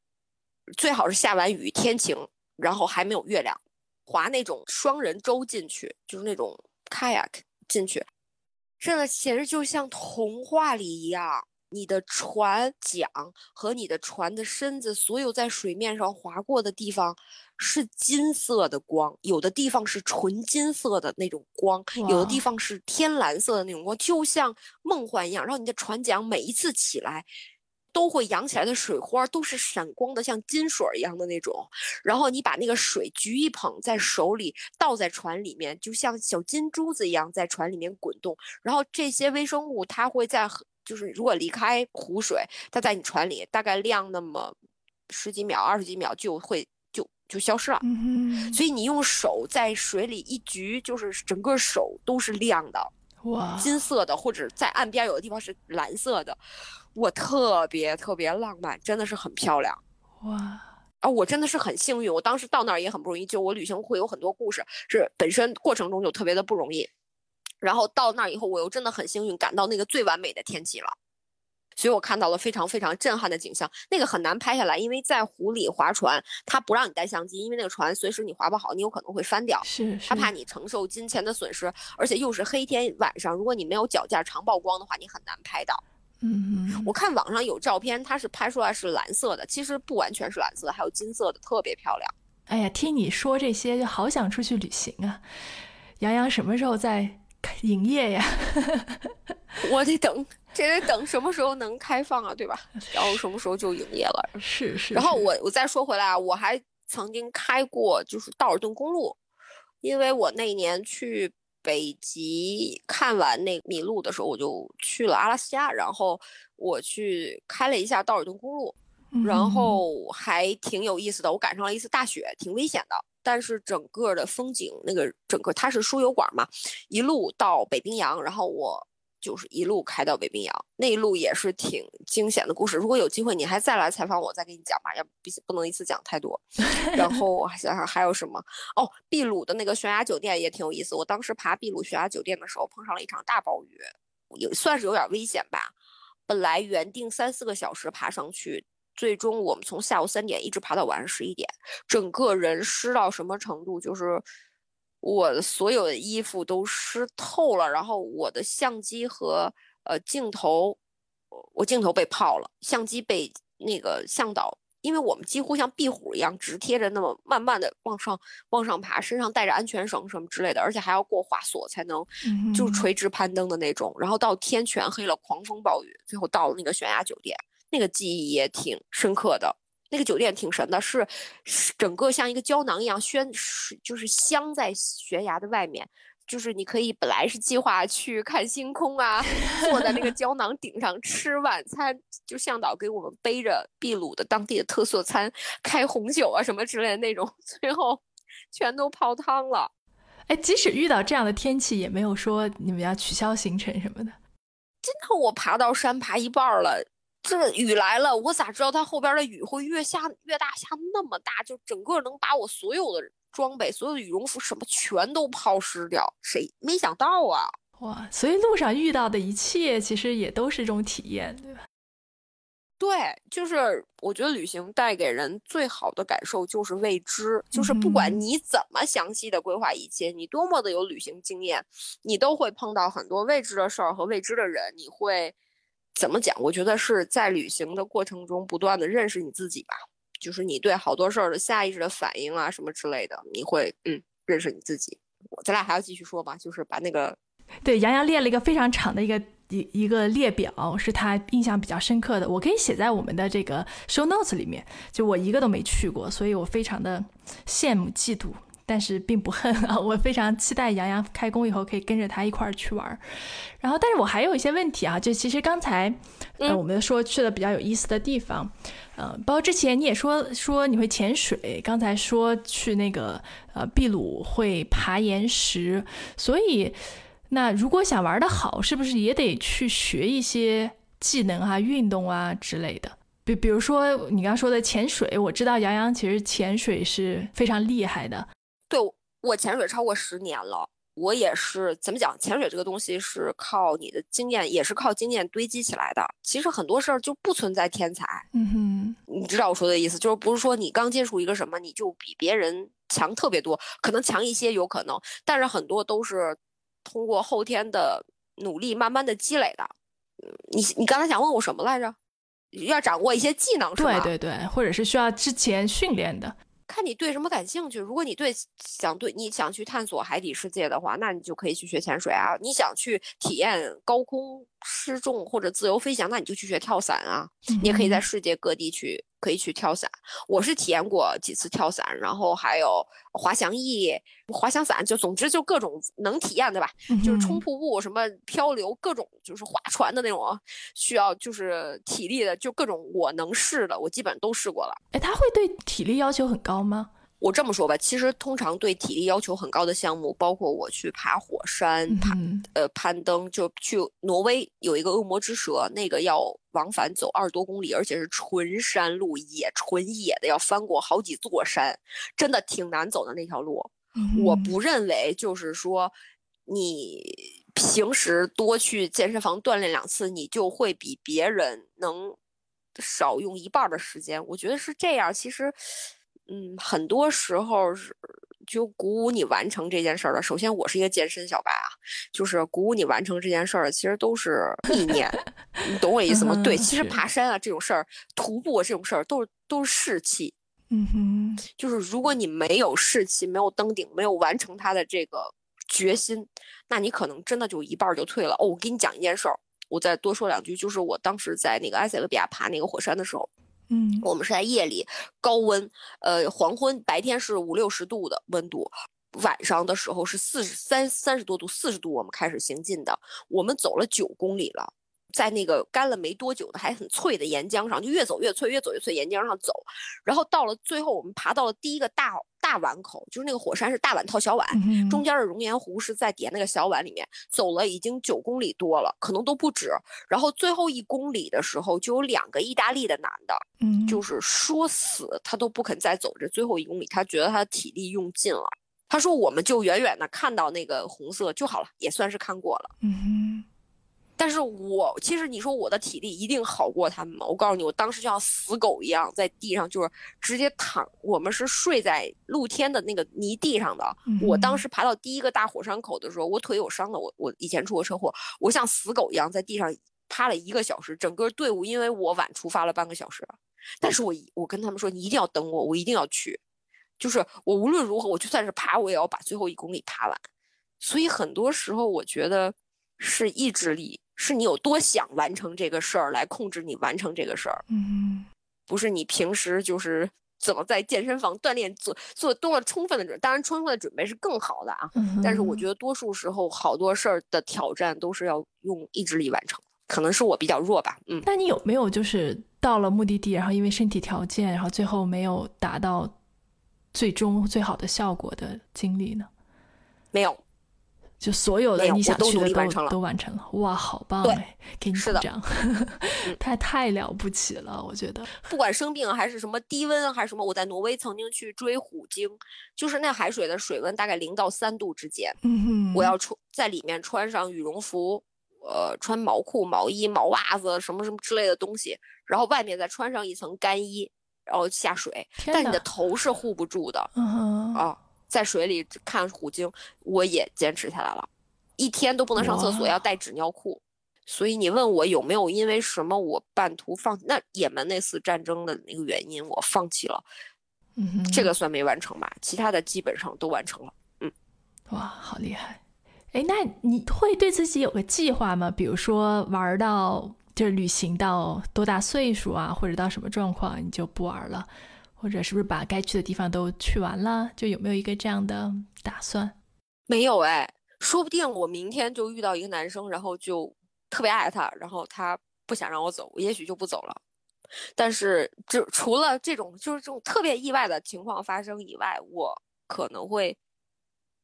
最好是下完雨天晴，然后还没有月亮，划那种双人舟进去，就是那种 kayak 进去，真的简直就像童话里一样。你的船桨和你的船的身子，所有在水面上划过的地方是金色的光，有的地方是纯金色的那种光，有的地方是天蓝色的那种光，就像梦幻一样。然后你的船桨每一次起来，都会扬起来的水花都是闪光的，像金水一样的那种。然后你把那个水举一捧在手里，倒在船里面，就像小金珠子一样在船里面滚动。然后这些微生物它会在。就是如果离开湖水，它在你船里大概亮那么十几秒、二十几秒就会就就消失了。所以你用手在水里一举，就是整个手都是亮的，哇，金色的，或者在岸边有的地方是蓝色的，我特别特别浪漫，真的是很漂亮。哇啊，我真的是很幸运，我当时到那儿也很不容易。就我旅行会有很多故事，是本身过程中就特别的不容易。然后到那儿以后，我又真的很幸运，赶到那个最完美的天气了，所以我看到了非常非常震撼的景象。那个很难拍下来，因为在湖里划船，他不让你带相机，因为那个船随时你划不好，你有可能会翻掉。是，他怕你承受金钱的损失，而且又是黑天晚上，如果你没有脚架长曝光的话，你很难拍到。嗯，我看网上有照片，它是拍出来是蓝色的，其实不完全是蓝色，还有金色的，特别漂亮。哎呀，听你说这些，就好想出去旅行啊！杨洋什么时候在？营业呀，我得等，这得等什么时候能开放啊，对吧？然后什么时候就营业了？是是。然后我我再说回来啊，我还曾经开过就是道尔顿公路，因为我那年去北极看完那麋鹿的时候，我就去了阿拉斯加，然后我去开了一下道尔顿公路，然后还挺有意思的。我赶上了一次大雪，挺危险的。但是整个的风景，那个整个它是输油管嘛，一路到北冰洋，然后我就是一路开到北冰洋，那一路也是挺惊险的故事。如果有机会你还再来采访我，再给你讲吧，要不不能一次讲太多。然后我想想还有什么哦，秘鲁的那个悬崖酒店也挺有意思。我当时爬秘鲁悬崖酒店的时候，碰上了一场大暴雨，也算是有点危险吧。本来原定三四个小时爬上去。最终我们从下午三点一直爬到晚上十一点，整个人湿到什么程度？就是我所有的衣服都湿透了，然后我的相机和呃镜头，我镜头被泡了，相机被那个向导，因为我们几乎像壁虎一样直贴着那么慢慢的往上往上爬，身上带着安全绳什么之类的，而且还要过滑索才能就是垂直攀登的那种。然后到天全黑了，狂风暴雨，最后到了那个悬崖酒店。那个记忆也挺深刻的，那个酒店挺神的，是整个像一个胶囊一样宣，就是镶在悬崖的外面，就是你可以本来是计划去看星空啊，坐在那个胶囊顶上吃晚餐，就向导给我们背着秘鲁的当地的特色餐，开红酒啊什么之类的那种，最后全都泡汤了。哎，即使遇到这样的天气，也没有说你们要取消行程什么的。真的，我爬到山爬一半了。这雨来了，我咋知道它后边的雨会越下越大，下那么大，就整个能把我所有的装备、所有的羽绒服什么全都泡湿掉？谁没想到啊？哇！所以路上遇到的一切，其实也都是一种体验，对吧？对，就是我觉得旅行带给人最好的感受就是未知，就是不管你怎么详细的规划一切，你多么的有旅行经验，你都会碰到很多未知的事儿和未知的人，你会。怎么讲？我觉得是在旅行的过程中不断的认识你自己吧，就是你对好多事儿的下意识的反应啊，什么之类的，你会嗯认识你自己。咱俩还要继续说吧，就是把那个对杨洋列了一个非常长的一个一一个列表，是他印象比较深刻的，我可以写在我们的这个 show notes 里面。就我一个都没去过，所以我非常的羡慕嫉妒。但是并不恨啊，我非常期待杨洋开工以后可以跟着他一块儿去玩儿。然后，但是我还有一些问题啊，就其实刚才呃我们说去了比较有意思的地方，嗯，包括之前你也说说你会潜水，刚才说去那个呃秘鲁会爬岩石，所以那如果想玩的好，是不是也得去学一些技能啊、运动啊之类的？比比如说你刚说的潜水，我知道杨洋其实潜水是非常厉害的。对我潜水超过十年了。我也是怎么讲？潜水这个东西是靠你的经验，也是靠经验堆积起来的。其实很多事儿就不存在天才。嗯哼，你知道我说的意思，就是不是说你刚接触一个什么，你就比别人强特别多，可能强一些有可能，但是很多都是通过后天的努力慢慢的积累的。你你刚才想问我什么来着？要掌握一些技能是吧？对对对，或者是需要之前训练的。看你对什么感兴趣。如果你对想对你想去探索海底世界的话，那你就可以去学潜水啊。你想去体验高空失重或者自由飞翔，那你就去学跳伞啊。你也可以在世界各地去。可以去跳伞，我是体验过几次跳伞，然后还有滑翔翼、滑翔伞，就总之就各种能体验的吧，就是冲瀑布、什么漂流，各种就是划船的那种，需要就是体力的，就各种我能试的，我基本都试过了。哎，他会对体力要求很高吗？我这么说吧，其实通常对体力要求很高的项目，包括我去爬火山、爬呃攀登，就去挪威有一个恶魔之蛇，那个要往返走二十多公里，而且是纯山路，野纯野的，要翻过好几座山，真的挺难走的那条路。我不认为就是说你平时多去健身房锻炼两次，你就会比别人能少用一半的时间。我觉得是这样，其实。嗯，很多时候是就鼓舞你完成这件事儿的。首先，我是一个健身小白啊，就是鼓舞你完成这件事儿的，其实都是意念，你懂我意思吗？对，其实爬山啊这种事儿，徒步啊这种事儿，都是都是士气。嗯哼，就是如果你没有士气，没有登顶，没有完成它的这个决心，那你可能真的就一半就退了。哦，我给你讲一件事儿，我再多说两句，就是我当时在那个埃塞俄比亚爬那个火山的时候。嗯，我们是在夜里高温，呃，黄昏白天是五六十度的温度，晚上的时候是四十三三十多度，四十度我们开始行进的，我们走了九公里了。在那个干了没多久的还很脆的岩浆上，就越走越脆，越走越脆，岩浆上走，然后到了最后，我们爬到了第一个大大碗口，就是那个火山是大碗套小碗，中间的熔岩湖是在底下那个小碗里面，走了已经九公里多了，可能都不止。然后最后一公里的时候，就有两个意大利的男的，嗯，就是说死他都不肯再走这最后一公里，他觉得他的体力用尽了。他说我们就远远的看到那个红色就好了，也算是看过了。嗯。但是我其实你说我的体力一定好过他们吗？我告诉你，我当时就像死狗一样在地上，就是直接躺。我们是睡在露天的那个泥地上的。我当时爬到第一个大火山口的时候，我腿有伤的。我我以前出过车祸，我像死狗一样在地上趴了一个小时。整个队伍因为我晚出发了半个小时，但是我我跟他们说，你一定要等我，我一定要去。就是我无论如何，我就算是爬，我也要把最后一公里爬完。所以很多时候，我觉得是意志力。是你有多想完成这个事儿来控制你完成这个事儿，嗯，不是你平时就是怎么在健身房锻炼做做多了充分的准，当然充分的准备是更好的啊，但是我觉得多数时候好多事儿的挑战都是要用意志力完成，可能是我比较弱吧，嗯。那你有没有就是到了目的地，然后因为身体条件，然后最后没有达到最终最好的效果的经历呢？没有。就所有的你想去的都都完成了，哇，好棒对！给你鼓掌，太太了不起了，我觉得。不管生病还是什么低温还是什么，我在挪威曾经去追虎鲸，就是那海水的水温大概零到三度之间，我要穿在里面穿上羽绒服，呃，穿毛裤、毛衣、毛袜子什么什么之类的东西，然后外面再穿上一层干衣，然后下水，但你的头是护不住的啊。在水里看虎鲸，我也坚持下来了，一天都不能上厕所，要带纸尿裤。所以你问我有没有因为什么我半途放那也门那次战争的那个原因，我放弃了。嗯，这个算没完成吧？其他的基本上都完成了。嗯，哇，好厉害！哎，那你会对自己有个计划吗？比如说玩到就是旅行到多大岁数啊，或者到什么状况你就不玩了？或者是不是把该去的地方都去完了？就有没有一个这样的打算？没有哎，说不定我明天就遇到一个男生，然后就特别爱他，然后他不想让我走，也许就不走了。但是，就除了这种就是这种特别意外的情况发生以外，我可能会，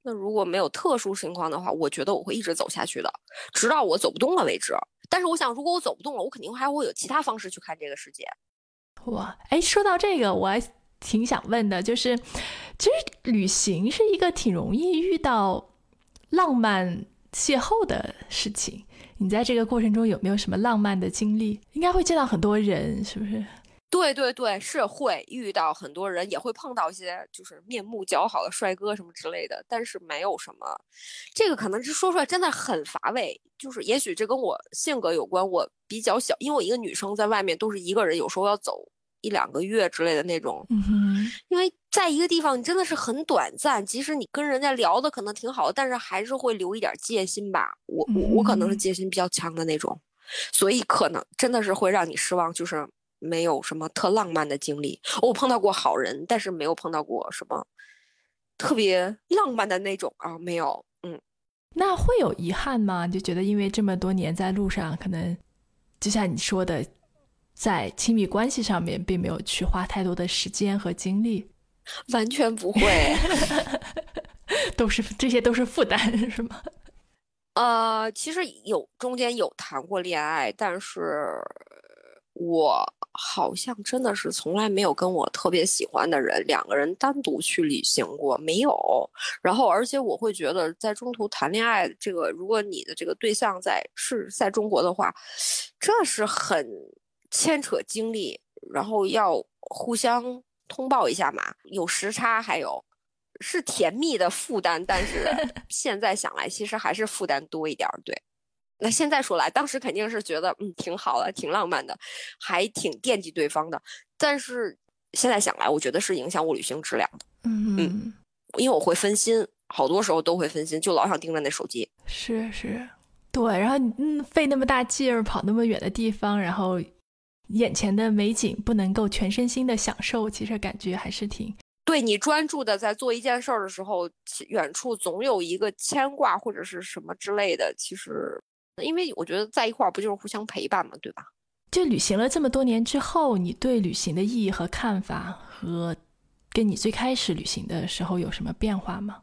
那如果没有特殊情况的话，我觉得我会一直走下去的，直到我走不动了为止。但是，我想，如果我走不动了，我肯定还会有其他方式去看这个世界。哇，哎，说到这个，我还挺想问的，就是，其实旅行是一个挺容易遇到浪漫邂逅的事情。你在这个过程中有没有什么浪漫的经历？应该会见到很多人，是不是？对对对，是会遇到很多人，也会碰到一些就是面目姣好的帅哥什么之类的，但是没有什么，这个可能是说出来真的很乏味。就是也许这跟我性格有关，我比较小，因为我一个女生在外面都是一个人，有时候要走一两个月之类的那种。嗯，因为在一个地方，你真的是很短暂，即使你跟人家聊的可能挺好，但是还是会留一点戒心吧。我我我可能是戒心比较强的那种，所以可能真的是会让你失望，就是。没有什么特浪漫的经历，我碰到过好人，但是没有碰到过什么特别浪漫的那种啊，没有。嗯，那会有遗憾吗？就觉得因为这么多年在路上，可能就像你说的，在亲密关系上面并没有去花太多的时间和精力，完全不会，都是这些都是负担，是吗？呃，其实有中间有谈过恋爱，但是。我好像真的是从来没有跟我特别喜欢的人两个人单独去旅行过，没有。然后，而且我会觉得，在中途谈恋爱，这个如果你的这个对象在是在中国的话，这是很牵扯精力，然后要互相通报一下嘛，有时差，还有是甜蜜的负担。但是 现在想来，其实还是负担多一点，对。那现在说来，当时肯定是觉得嗯挺好的，挺浪漫的，还挺惦记对方的。但是现在想来，我觉得是影响我旅行质量的。嗯嗯，因为我会分心，好多时候都会分心，就老想盯着那手机。是是，对。然后你嗯费那么大劲儿跑那么远的地方，然后眼前的美景不能够全身心的享受，其实感觉还是挺。对你专注的在做一件事儿的时候，远处总有一个牵挂或者是什么之类的，其实。因为我觉得在一块儿不就是互相陪伴嘛，对吧？就旅行了这么多年之后，你对旅行的意义和看法，和跟你最开始旅行的时候有什么变化吗？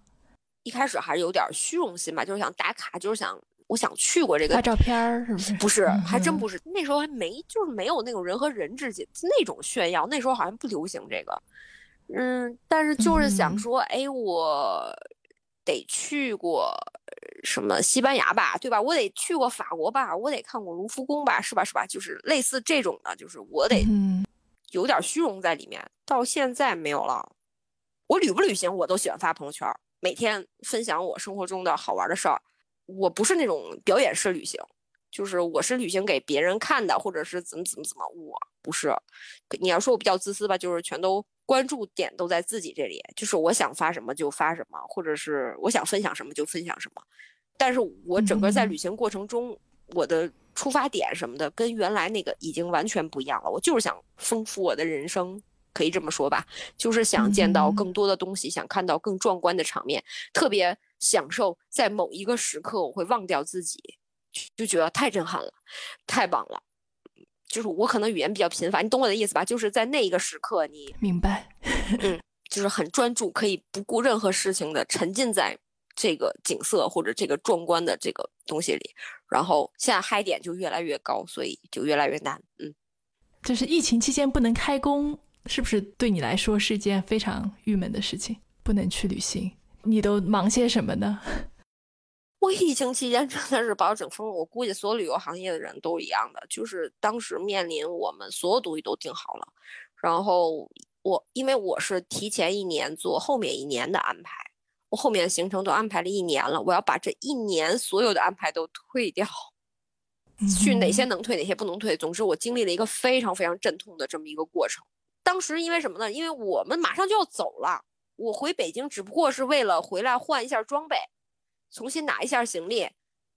一开始还是有点虚荣心吧，就是想打卡，就是想我想去过这个拍照片儿，是不是？不是，还真不是。那时候还没，就是没有那种人和人之间那种炫耀，那时候好像不流行这个。嗯，但是就是想说，哎，我得去过。什么西班牙吧，对吧？我得去过法国吧，我得看过卢浮宫吧，是吧？是吧？就是类似这种的，就是我得有点虚荣在里面。到现在没有了。我旅不旅行，我都喜欢发朋友圈，每天分享我生活中的好玩的事儿。我不是那种表演式旅行，就是我是旅行给别人看的，或者是怎么怎么怎么。我不是。你要说我比较自私吧，就是全都。关注点都在自己这里，就是我想发什么就发什么，或者是我想分享什么就分享什么。但是我整个在旅行过程中，我的出发点什么的跟原来那个已经完全不一样了。我就是想丰富我的人生，可以这么说吧，就是想见到更多的东西，想看到更壮观的场面，特别享受在某一个时刻我会忘掉自己，就觉得太震撼了，太棒了。就是我可能语言比较贫乏，你懂我的意思吧？就是在那一个时刻，你明白，嗯，就是很专注，可以不顾任何事情的沉浸在这个景色或者这个壮观的这个东西里。然后现在嗨点就越来越高，所以就越来越难。嗯，就是疫情期间不能开工，是不是对你来说是一件非常郁闷的事情？不能去旅行，你都忙些什么呢？我疫情期间真的是把我整疯了，我估计所有旅游行业的人都一样的，就是当时面临我们所有东西都定好了，然后我因为我是提前一年做后面一年的安排，我后面行程都安排了一年了，我要把这一年所有的安排都退掉，去哪些能退，哪些不能退，总之我经历了一个非常非常阵痛的这么一个过程。当时因为什么呢？因为我们马上就要走了，我回北京只不过是为了回来换一下装备。重新拿一下行李，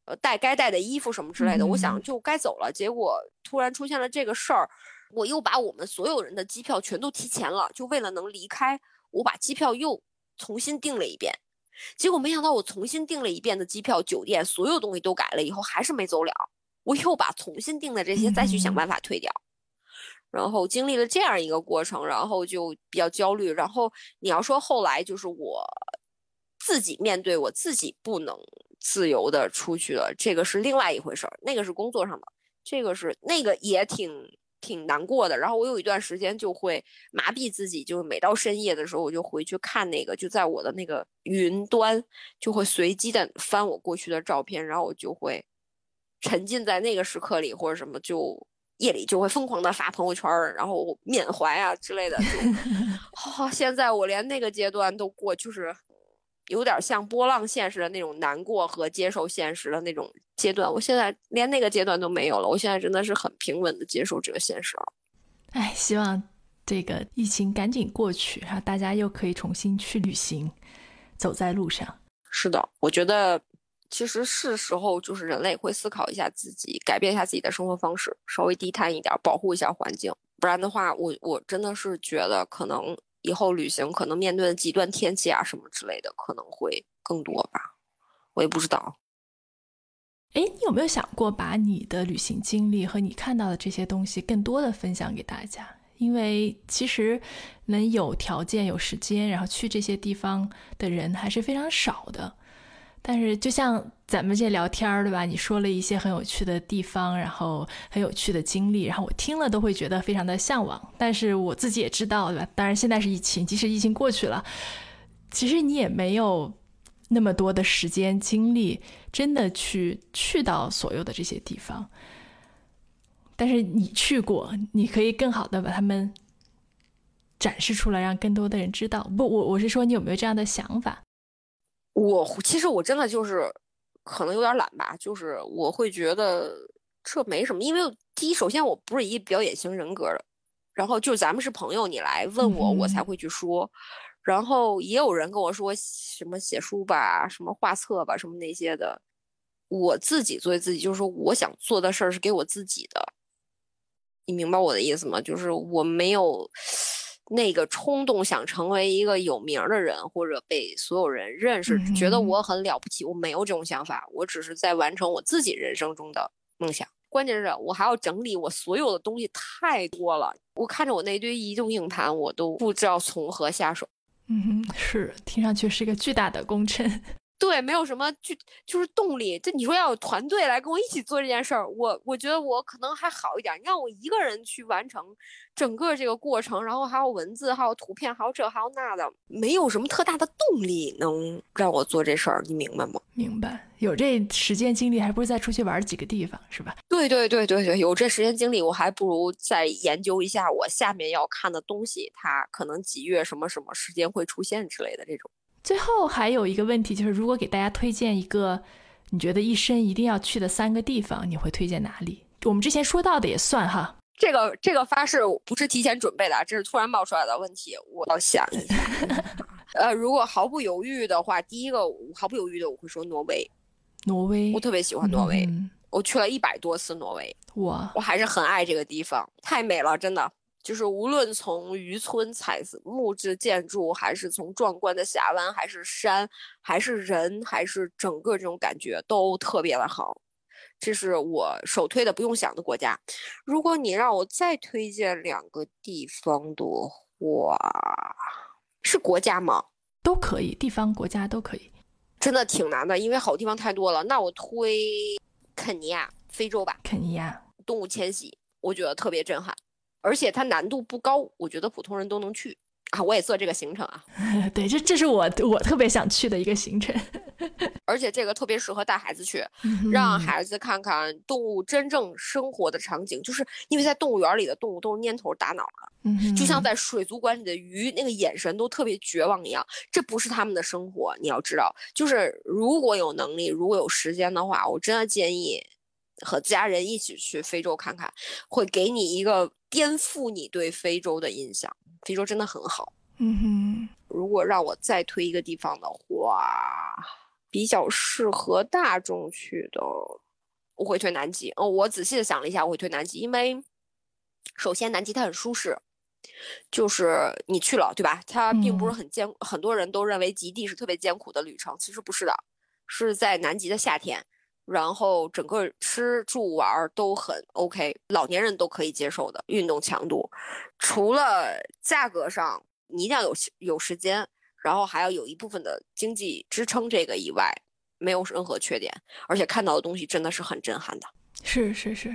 呃，带该带的衣服什么之类的，我想就该走了。结果突然出现了这个事儿，我又把我们所有人的机票全都提前了，就为了能离开，我把机票又重新订了一遍。结果没想到，我重新订了一遍的机票、酒店，所有东西都改了以后，还是没走了。我又把重新订的这些再去想办法退掉，然后经历了这样一个过程，然后就比较焦虑。然后你要说后来，就是我。自己面对我自己不能自由的出去了，这个是另外一回事儿。那个是工作上的，这个是那个也挺挺难过的。然后我有一段时间就会麻痹自己，就是每到深夜的时候，我就回去看那个，就在我的那个云端，就会随机的翻我过去的照片，然后我就会沉浸在那个时刻里，或者什么，就夜里就会疯狂的发朋友圈，然后缅怀啊之类的。就，好，现在我连那个阶段都过，就是有点像波浪线似的那种难过和接受现实的那种阶段。我现在连那个阶段都没有了，我现在真的是很平稳的接受这个现实了。哎，希望这个疫情赶紧过去，然后大家又可以重新去旅行，走在路上。是的，我觉得其实是时候，就是人类会思考一下自己，改变一下自己的生活方式，稍微低碳一点，保护一下环境。不然的话，我我真的是觉得可能。以后旅行可能面对的极端天气啊什么之类的可能会更多吧，我也不知道。哎，你有没有想过把你的旅行经历和你看到的这些东西更多的分享给大家？因为其实能有条件、有时间，然后去这些地方的人还是非常少的。但是，就像咱们这聊天儿，对吧？你说了一些很有趣的地方，然后很有趣的经历，然后我听了都会觉得非常的向往。但是我自己也知道，对吧？当然现在是疫情，即使疫情过去了，其实你也没有那么多的时间精力，真的去去到所有的这些地方。但是你去过，你可以更好的把他们展示出来，让更多的人知道。不，我我是说，你有没有这样的想法？我其实我真的就是可能有点懒吧，就是我会觉得这没什么，因为第一，首先我不是一表演型人格的，然后就咱们是朋友，你来问我，我才会去说。然后也有人跟我说什么写书吧，什么画册吧，什么那些的。我自己作为自己，就是说我想做的事儿是给我自己的，你明白我的意思吗？就是我没有。那个冲动想成为一个有名的人，或者被所有人认识，觉得我很了不起。我没有这种想法，我只是在完成我自己人生中的梦想。关键是我还要整理我所有的东西，太多了。我看着我那堆移动硬盘，我都不知道从何下手。嗯，是，听上去是一个巨大的工程。对，没有什么就就是动力。这你说要有团队来跟我一起做这件事儿，我我觉得我可能还好一点。你让我一个人去完成整个这个过程，然后还有文字，还有图片，还有这还有那的，没有什么特大的动力能让我做这事儿。你明白吗？明白。有这时间精力，还不如再出去玩几个地方，是吧？对对对对对，有这时间精力，我还不如再研究一下我下面要看的东西，它可能几月什么什么时间会出现之类的这种。最后还有一个问题，就是如果给大家推荐一个你觉得一生一定要去的三个地方，你会推荐哪里？我们之前说到的也算哈。这个这个发誓不是提前准备的，这是突然冒出来的问题，我要想一下。呃，如果毫不犹豫的话，第一个毫不犹豫的我会说挪威。挪威，我特别喜欢挪威，我去了一百多次挪威，哇，我还是很爱这个地方，太美了，真的。就是无论从渔村彩色木质建筑，还是从壮观的峡湾，还是山，还是人，还是整个这种感觉都特别的好。这是我首推的不用想的国家。如果你让我再推荐两个地方的话，是国家吗？都可以，地方、国家都可以。真的挺难的，因为好地方太多了。那我推肯尼亚，非洲吧。肯尼亚动物迁徙，我觉得特别震撼。而且它难度不高，我觉得普通人都能去啊！我也做这个行程啊。对，这这是我我特别想去的一个行程。而且这个特别适合带孩子去，让孩子看看动物真正生活的场景。就是因为在动物园里的动物都是蔫头耷脑的，就像在水族馆里的鱼，那个眼神都特别绝望一样。这不是他们的生活，你要知道。就是如果有能力，如果有时间的话，我真的建议。和家人一起去非洲看看，会给你一个颠覆你对非洲的印象。非洲真的很好。嗯哼，如果让我再推一个地方的话，比较适合大众去的，我会推南极。哦，我仔细的想了一下，我会推南极，因为首先南极它很舒适，就是你去了，对吧？它并不是很艰，很多人都认为极地是特别艰苦的旅程，其实不是的，是在南极的夏天。然后整个吃住玩都很 OK，老年人都可以接受的运动强度，除了价格上你一定要有有时间，然后还要有一部分的经济支撑这个以外，没有任何缺点，而且看到的东西真的是很震撼的。是是是，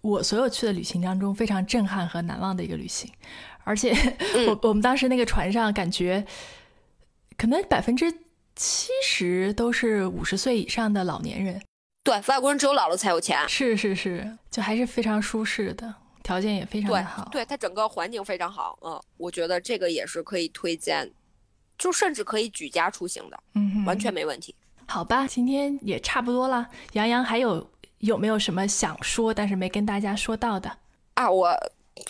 我所有去的旅行当中非常震撼和难忘的一个旅行，而且 我我们当时那个船上感觉，可能百分之七十都是五十岁以上的老年人。对，外国人只有老了才有钱。是是是，就还是非常舒适的，条件也非常的好。对，它整个环境非常好。嗯，我觉得这个也是可以推荐，就甚至可以举家出行的，嗯，完全没问题。好吧，今天也差不多了。杨洋还有有没有什么想说但是没跟大家说到的啊？我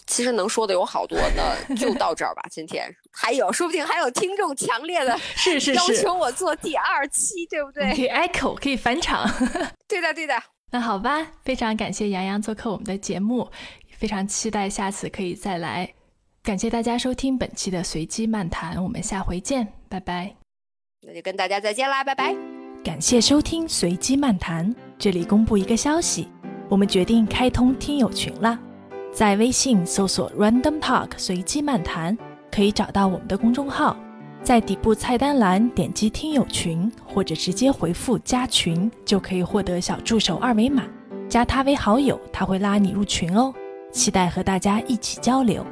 其实能说的有好多，那 就到这儿吧。今天还有，说不定还有听众强烈的 是是要求我做第二期，对不对？可以 echo，可以返场。对的对的。那好吧，非常感谢杨洋做客我们的节目，非常期待下次可以再来。感谢大家收听本期的随机漫谈，我们下回见，拜拜。那就跟大家再见啦，拜拜。感谢收听随机漫谈，这里公布一个消息，我们决定开通听友群了。在微信搜索 Random Talk 随机漫谈，可以找到我们的公众号，在底部菜单栏点击听友群，或者直接回复加群，就可以获得小助手二维码，加他为好友，他会拉你入群哦。期待和大家一起交流。